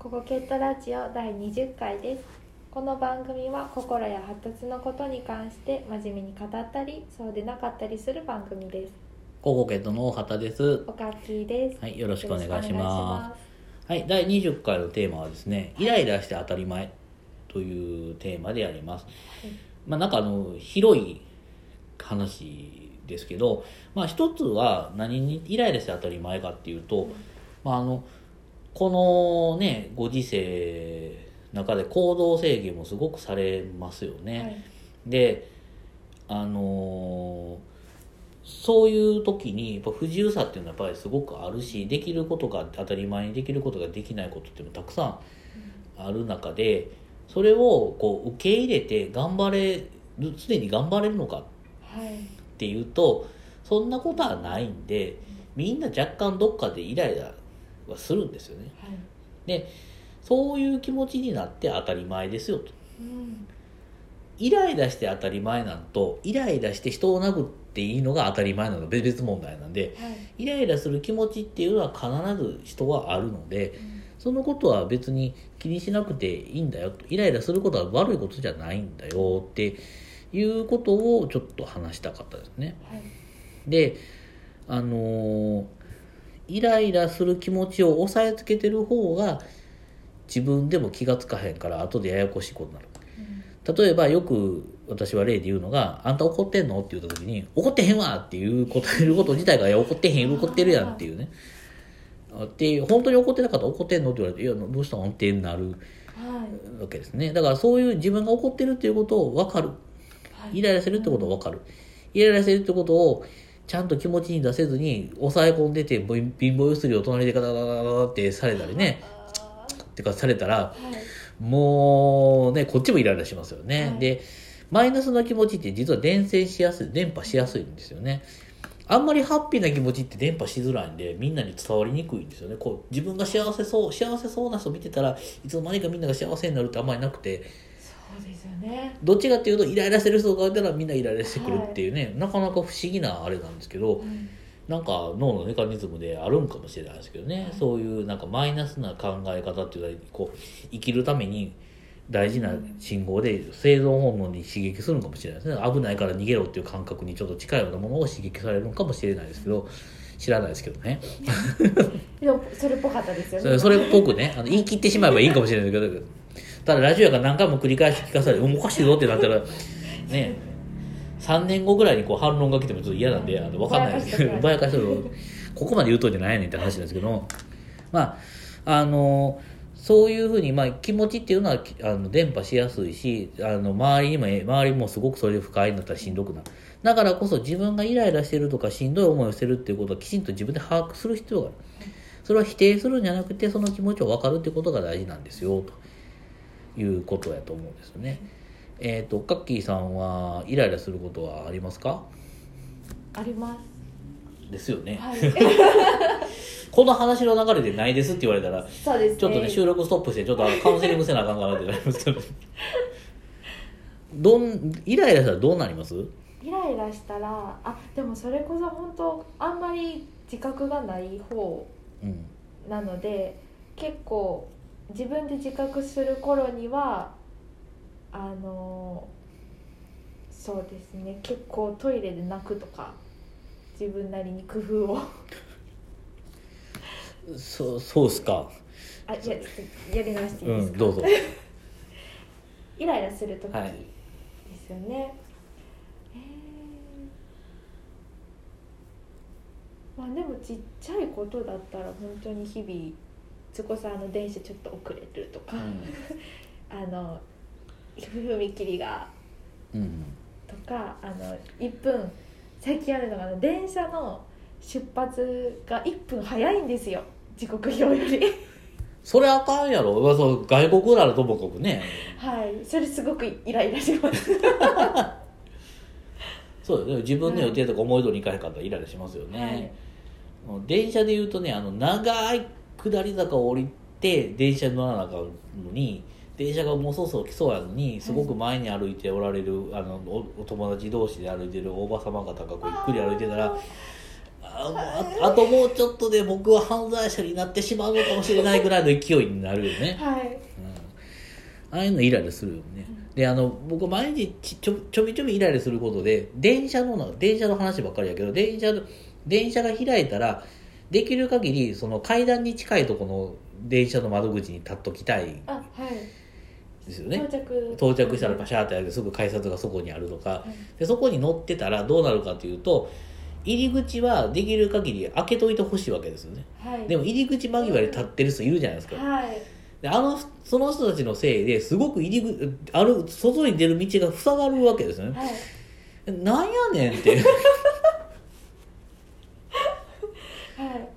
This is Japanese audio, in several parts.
ココケットラジオ第20回ですこの番組は心や発達のことに関して真面目に語ったりそうでなかったりする番組ですココケットの大畑です。おかっきーですはい、よろしくお願いします。はい、第20回のテーマはですね、イライラして当たり前というテーマであります。まあなんかあの、広い話ですけど、まあ一つは何にイライラして当たり前かっていうと、まああの、このね、ご時世の中で行動制限もすごくされますよね。はいであのーそういう時にやっぱ不自由さっていうのはやっぱりすごくあるしできることが当たり前にできることができないことっていうのもたくさんある中でそれをこう受け入れて頑張れる常に頑張れるのかはいっていうとそんなことはないんでみんな若干どっかでイライラはするんですよね。はい。でそういう気持ちになって当たり前ですよと。うん。イライラして当たり前なんとイライラして人を殴っていいのが当たり前なの。別々問題なんではい。イライラする気持ちっていうのは必ず人はあるのでそのことは別に気にしなくていいんだよと。イライラすることは悪いことじゃないんだよっていうことをちょっと話したかったですね。はい。であのーイライラする気持ちを抑えつけてる方が自分でも気がつかへんから後でややこしいことになる。例えばよく私は例で言うのが「あんた怒ってんの?」って言った時に「怒ってへんわ!」っていう答えること自体が「いや怒ってへん怒ってるやん」っていうねあって本当に怒ってなかったら「怒ってんの?」って言われて「いやどうしたの?」ってなるはいわけですねだからそういう自分が怒ってるっていうことを分かるはいイライラしてるってことを分かるイライラしてるってことをちゃんと気持ちに出せずに抑え込んでて貧貧乏ゆすりを隣でガタガタガタってされたりねあってかされたらもうね、こっちもイライラしますよね。はいで、マイナスな気持ちって実は伝染しやすい、伝播しやすいんですよね。あんまりハッピーな気持ちって伝播しづらいんで、みんなに伝わりにくいんですよね。こう、自分が幸せそう、幸せそうな人見てたらいつの間にかみんなが幸せになるってあんまりなくて、ね。どっちかっていうとイライラしてる人がいたらみんなイライラしてくるっていうね、なかなか不思議なあれなんですけど、うん。なんか脳のメカニズムであるんかもしれないですけどね、はい。そういうなんかマイナスな考え方っていうのはこう生きるために大事な信号で生存本能に刺激するのかもしれないですね。危ないから逃げろっていう感覚にちょっと近いようなものを刺激されるのかもしれないですけど知らないですけどね。でもそれっぽかったですよね。それそれっぽくね。あの言い切ってしまえばいいかもしれないけどただラジオやから何回も繰り返し聞かされてうんおかしいぞってなったら ね3年後ぐらいにこう反論が来てもちょっと嫌なんであの分かんない。ですけどぼやかしてるここまで言うとんじゃないねんって話なんですけどまああのそういうふうに、まあ、気持ちっていうのはきあの伝播しやすいしあの周りにもえ周りもすごくそれで不快になったらしんどくなる。だからこそ自分がイライラしてるとかしんどい思いをしてるっていうことをきちんと自分で把握する必要がある。それは否定するんじゃなくてその気持ちを分かるっていうことが大事なんですよということやと思うんですよね。えっ、とカッキーさんはイライラすることはありますか？ありまですよね、すはい。この話の流れでないですって言われたらそうですね。ちょっとね収録ストップしてちょっとカウンセリングせなあかんかなってなりますけどどんイライラしたらどうなります？イライラしたらあでもそれこそ本当あんまり自覚がない方うん。なので結構自分で自覚する頃にはあのそうですね結構トイレで泣くとか自分なりに工夫を。そうそうっすか。あじゃあちょっとやり直していいですか、うんどうぞ。イライラする時はい。ですよね、えー。まあでもちっちゃいことだったら本当に日々そこさあの電車ちょっと遅れてる とか、あの踏切がとかあの1分最近あるのが電車の出発が1分早いんですよ。時刻表より。それあかんやろ、まあ、そう外国ならともかくね。はい。それすごくイライラします。そうだよね。自分の予定とか思い通りにいかへんかったらイライラしますよね、もう電車で言うとねあの長い下り坂を降りて電車に乗らなあかんのに電車がもうそろそろ来そうやのにすごく前に歩いておられるあのおお友達同士で歩いてるおば様方がこうゆっくり歩いてたらあああともうちょっとで僕は犯罪者になってしまうのかもしれないぐらいの勢いになるよね、はい。うん、ああいうのイライラするよね、であの僕毎日ちちょちょびちょびイライラすることで電車のな電車の話ばっかりやけど電車の電車が開いたらできる限りその階段に近いところの電車の窓口に立っときたい。あはい。ですよね。到着。到着したらパシャーってやってすぐ改札がそこにあるとか。はい。でそこに乗ってたらどうなるかというと入り口はできる限り開けといてほしいわけですよね。はい。でも入り口間際に立ってる人いるじゃないですか。はい。であのその人たちのせいですごく入り口ある外に出る道が塞がるわけですよね。はい。なんやねんって はい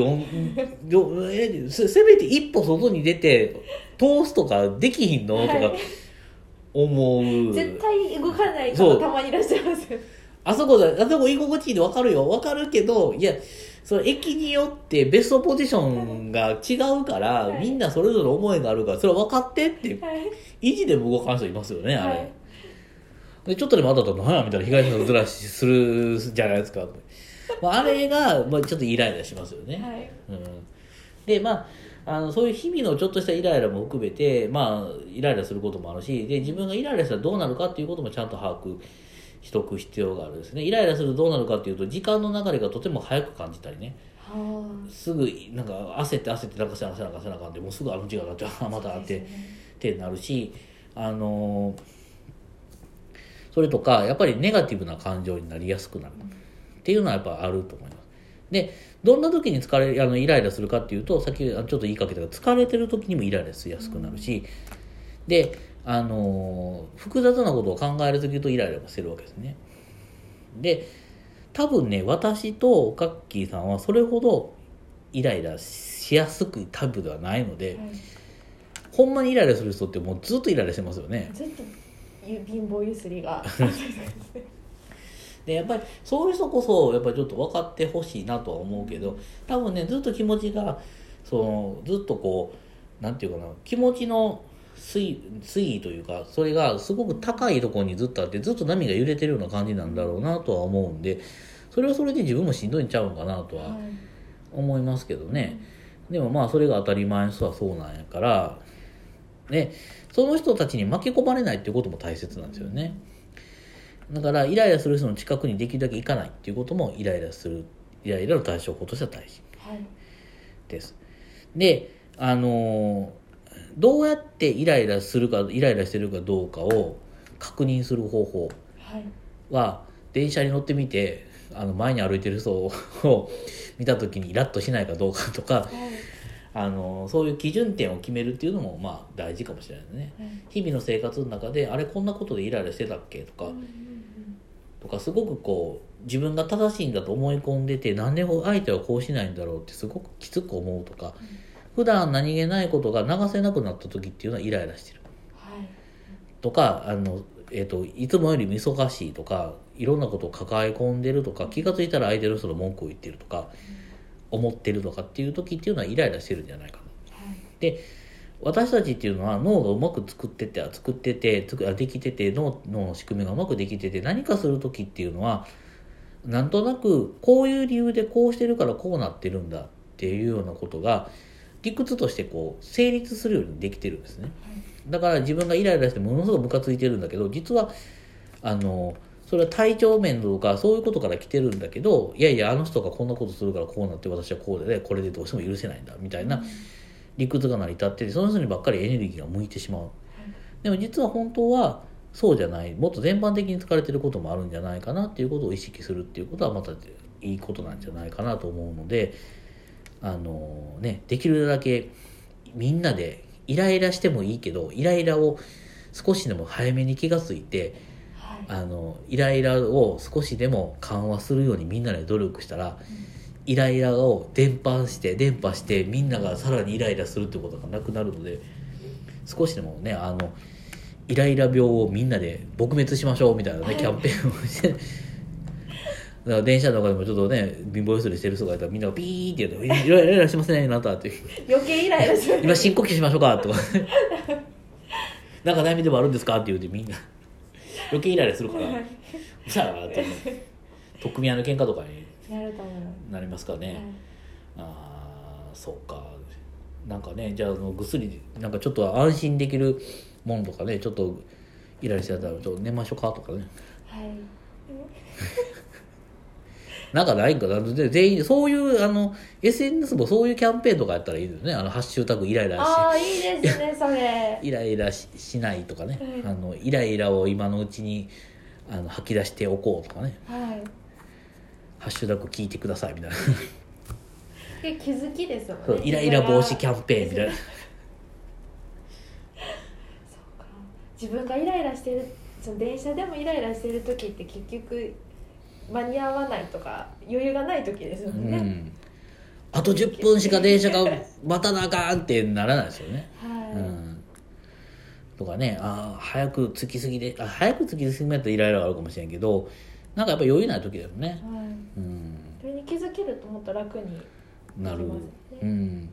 お空気読んよえせせめて一歩外に出て通すとかできひんの？とかはい思う。絶対動かない方たまにいらっしゃいます。よあそこだあそこ居心地いいで分かるよ。分かるけどいやその駅によってベストポジションが違うから、はい。みんなそれぞれ思いがあるからそれは分かってってはい。意地でも動かん人いますよねあれ、はい。でちょっとでも当たったら何やみたいな被害者のずらしするじゃないですか、まあ、あれが、まあ、ちょっとイライラしますよね、はい。うん、でまああのそういう日々のちょっとしたイライラも含めてまあイライラすることもあるしで自分がイライラしたらどうなるかっていうこともちゃんと把握しておく必要があるんですね。イライラするとどうなるかっていうと時間の流れがとても早く感じたりね。はすぐなんか焦って焦ってなんかせなせなかせなあかんでもうすぐあの時間になってあ またあってってなるしあのそれとかやっぱりネガティブな感情になりやすくなるっていうのはやっぱあると思います。でどんな時に疲れあのイライラするかっていうとさっきあちょっと言いかけたけど疲れてる時にもイライラしやすくなるし、であの複雑なことを考える時とイライラもしてるわけですね。で多分ね私とカッキーさんはそれほどイライラしやすくタイプではないので、はいほんまにイライラする人ってもうずっとイライラしてますよね。ずっとゆ貧乏ゆすりが でやっぱりそういう人こそやっぱりちょっと分かってほしいなとは思うけど多分ねずっと気持ちがそのずっとこうなんていうかな気持ちの水位水位というかそれがすごく高いところにずっとあってずっと波が揺れてるような感じなんだろうなとは思うんでそれはそれで自分もしんどいんちゃうんかなとははい。思いますけどね。でもまあそれが当たり前の人はそうなんやからねその人たちに巻き込まれないっていうことも大切なんですよねだからイライラする人の近くにできるだけ行かないっていうこともイライラするイライラの対処法としては大事。はいです。であのーどうやってイライラするかイライラしてるかどうかを確認する方法はいは電車に乗ってみてあの前に歩いてる人を 見た時にイラッとしないかどうかとかはいあのそういう基準点を決めるっていうのもまあ大事かもしれないね。はい。日々の生活の中であれこんなことでイライラしてたっけとか、うんうんとかすごくこう自分が正しいんだと思い込んでてなんで相手はこうしないんだろうってすごくきつく思うとか普段何気ないことが流せなくなった時っていうのはイライラしてる。はい。とかあの、えー、といつもより忙しいとかいろんなことを抱え込んでるとか気が付いたら相手の人の文句を言ってるとか思ってるとかっていう時っていうのはイライラしてるんじゃないかな。はい。で私たちっていうのは脳がうまく作ってて作っててつくあできてて脳脳の仕組みがうまくできてて何かする時っていうのはなんとなくこういう理由でこうしてるからこうなってるんだっていうようなことが理屈としてこう成立するようにできてるんですね。だから自分がイライラしてものすごくムカついてるんだけど実はあのそれは体調面とかそういうことから来てるんだけどいやいやあの人がこんなことするからこうなって私はこうで、ね、これでどうしても許せないんだみたいな理屈が成り立っててその人にばっかりエネルギーが向いてしまう。でも実は本当はそうじゃない。もっと全般的に疲れてることもあるんじゃないかなっていうことを意識するっていうことはまたいいことなんじゃないかなと思うのであのねできるだけみんなでイライラしてもいいけどイライラを少しでも早めに気がついてはい。あのイライラを少しでも緩和するようにみんなで努力したらイライラを伝播して伝播してみんながさらにイライラするってことがなくなるので少しでもねあのイライラ病をみんなで撲滅しましょうみたいなねキャンペーンをして。だから電車の中でもちょっとね貧乏ゆすりしてる人がいたらみんながピーって言うと「イライラしませんねあなた」って余計イライラします今深呼吸しましょうかとか なんか悩みでもあるんですかって言うてみんな。余計イライラするから。はいさあって取っ組み合いの喧嘩とかになると思う、なりますかね、はい。ああそうか。なんかねじゃあぐっすりなんかちょっと安心できるものとかねちょっとイライラしてたらちょっと寝ましょうかとかね。はい。なんかないんかな？で全員そういうあの SNS もそういうキャンペーンとかやったらいいですね。あのハッシュタグイライラしああいいですねそれ。イライラししないとかね、はい。あのイライラを今のうちにあの吐き出しておこうとかね。はいハッシュタグ聞いてくださいみたいな。で気づきですもんね。イライラ防止キャンペーンみたいな。そうか。自分がイライラしてるその電車でもイライラしてる時って結局間に合わないとか余裕がない時ですもんね、うん。あと10分しか電車が待たなあかんってならないですよね、はい、うん、とかねあー早く着きすぎであ早く着きすぎだったらイライラがあるかもしれんけどなんかやっぱ余裕ない時だよね、はい。うん、それに気づけるともっと楽になる、なりますね。うん、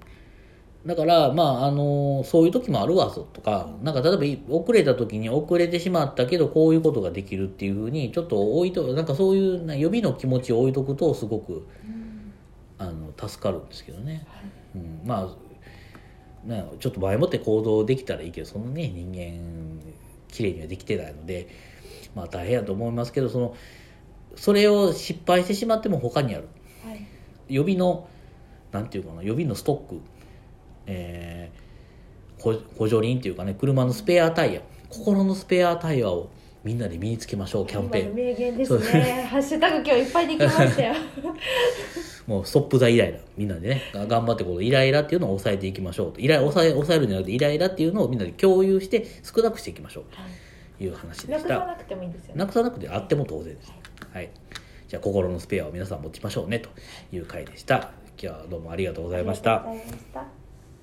だからまああのそういう時もあるわぞとかなんか例えば遅れた時に遅れてしまったけどこういうことができるっていうふうにちょっと置いとなんかそういうな予備の気持ちを置いとくとすごくあの助かるんですけどね、うん、まあねちょっと前もって行動できたらいいけどそのね人間綺麗にはできてないのでまあ大変やと思いますけどそのそれを失敗してしまっても他にある。はい。予備のなんていうかな予備のストック、えー補補助輪っていうかね車のスペアタイヤ。心のスペアタイヤをみんなで身につけましょうキャンペーン。名言ですね。ハッシュタグ今日いっぱいできましたよ。もうストップ・ザ・イライラみんなでねが頑張ってこのイライラっていうのを抑えていきましょうと。イライ抑え抑えるんじゃなくてイライラっていうのをみんなで共有して少なくしていきましょうという話でなした。くさなくてもいいんですよね。なくさなくてあっても当然ですはい。じゃあ心のスペアを皆さん持ちましょうねという回でした。今日はどうもありがとうございました。ありがとうございました。